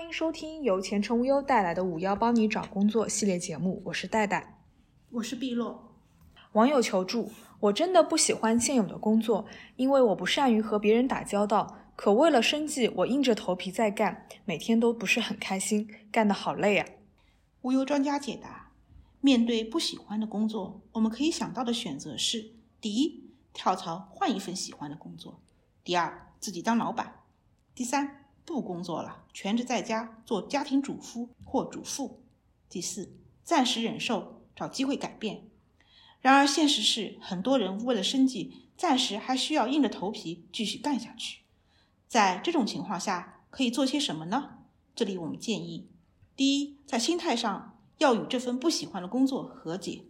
欢迎收听由前程无忧带来的“五幺帮你找工作”系列节目，我是戴戴，我是碧落。网友求助：我真的不喜欢现有的工作，因为我不善于和别人打交道。可为了生计，我硬着头皮在干，每天都不是很开心，干得好累啊。无忧专家解答：面对不喜欢的工作，我们可以想到的选择是：第一，跳槽换一份喜欢的工作；第二，自己当老板；第三，不工作了，全职在家做家庭主夫或主妇；第四，暂时忍受，找机会改变。然而，现实是，很多人为了生计，暂时还需要硬着头皮继续干下去。在这种情况下，可以做些什么呢？这里我们建议：第一，在心态上要与这份不喜欢的工作和解，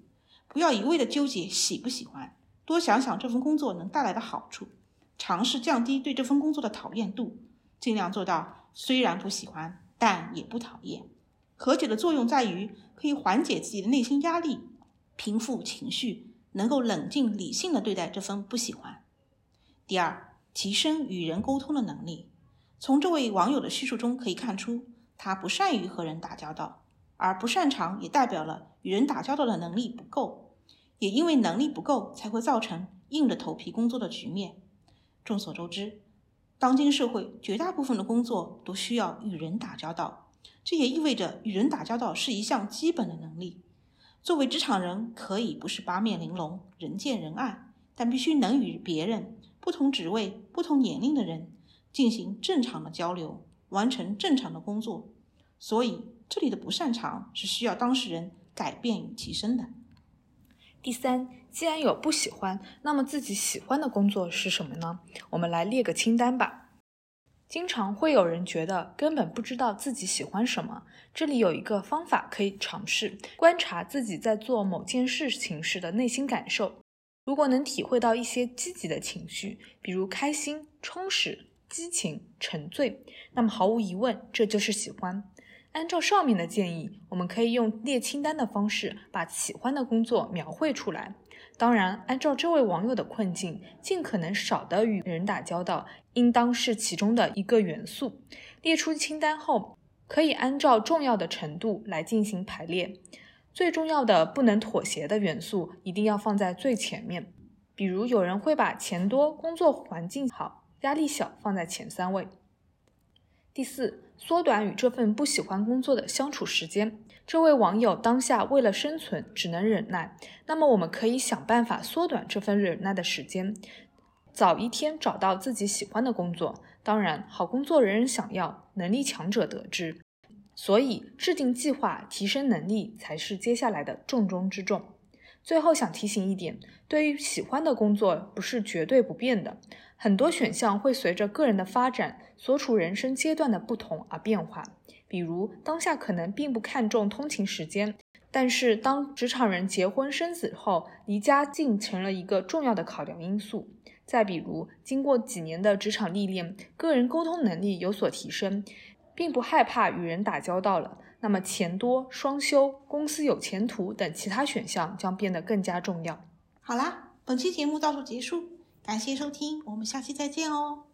不要一味的纠结喜不喜欢，多想想这份工作能带来的好处，尝试降低对这份工作的讨厌度，尽量做到虽然不喜欢，但也不讨厌。和解的作用在于可以缓解自己的内心压力，平复情绪，能够冷静理性的对待这份不喜欢。第二。提升与人沟通的能力。从这位网友的叙述中可以看出，他不善于和人打交道，而不擅长也代表了与人打交道的能力不够。也因为能力不够，才会造成硬着头皮工作的局面。众所周知，当今社会绝大部分的工作都需要与人打交道，这也意味着与人打交道是一项基本的能力。作为职场人，可以不是八面玲珑、人见人爱，但必须能与别人。不同职位、不同年龄的人进行正常的交流，完成正常的工作。所以，这里的不擅长是需要当事人改变与提升的。第三，既然有不喜欢，那么自己喜欢的工作是什么呢？我们来列个清单吧。经常会有人觉得根本不知道自己喜欢什么，这里有一个方法可以尝试：观察自己在做某件事情时的内心感受。如果能体会到一些积极的情绪，比如开心、充实、激情、沉醉，那么毫无疑问，这就是喜欢。按照上面的建议，我们可以用列清单的方式把喜欢的工作描绘出来。当然，按照这位网友的困境，尽可能少的与人打交道，应当是其中的一个元素。列出清单后，可以按照重要的程度来进行排列。最重要的不能妥协的元素一定要放在最前面，比如有人会把钱多、工作环境好、压力小放在前三位。第四，缩短与这份不喜欢工作的相处时间。这位网友当下为了生存只能忍耐，那么我们可以想办法缩短这份忍耐的时间，早一天找到自己喜欢的工作。当然，好工作人人想要，能力强者得之。所以，制定计划、提升能力才是接下来的重中之重。最后想提醒一点，对于喜欢的工作，不是绝对不变的，很多选项会随着个人的发展、所处人生阶段的不同而变化。比如，当下可能并不看重通勤时间，但是当职场人结婚生子后，离家近成了一个重要的考量因素。再比如，经过几年的职场历练，个人沟通能力有所提升。并不害怕与人打交道了，那么钱多、双休、公司有前途等其他选项将变得更加重要。好啦，本期节目到此结束，感谢收听，我们下期再见哦。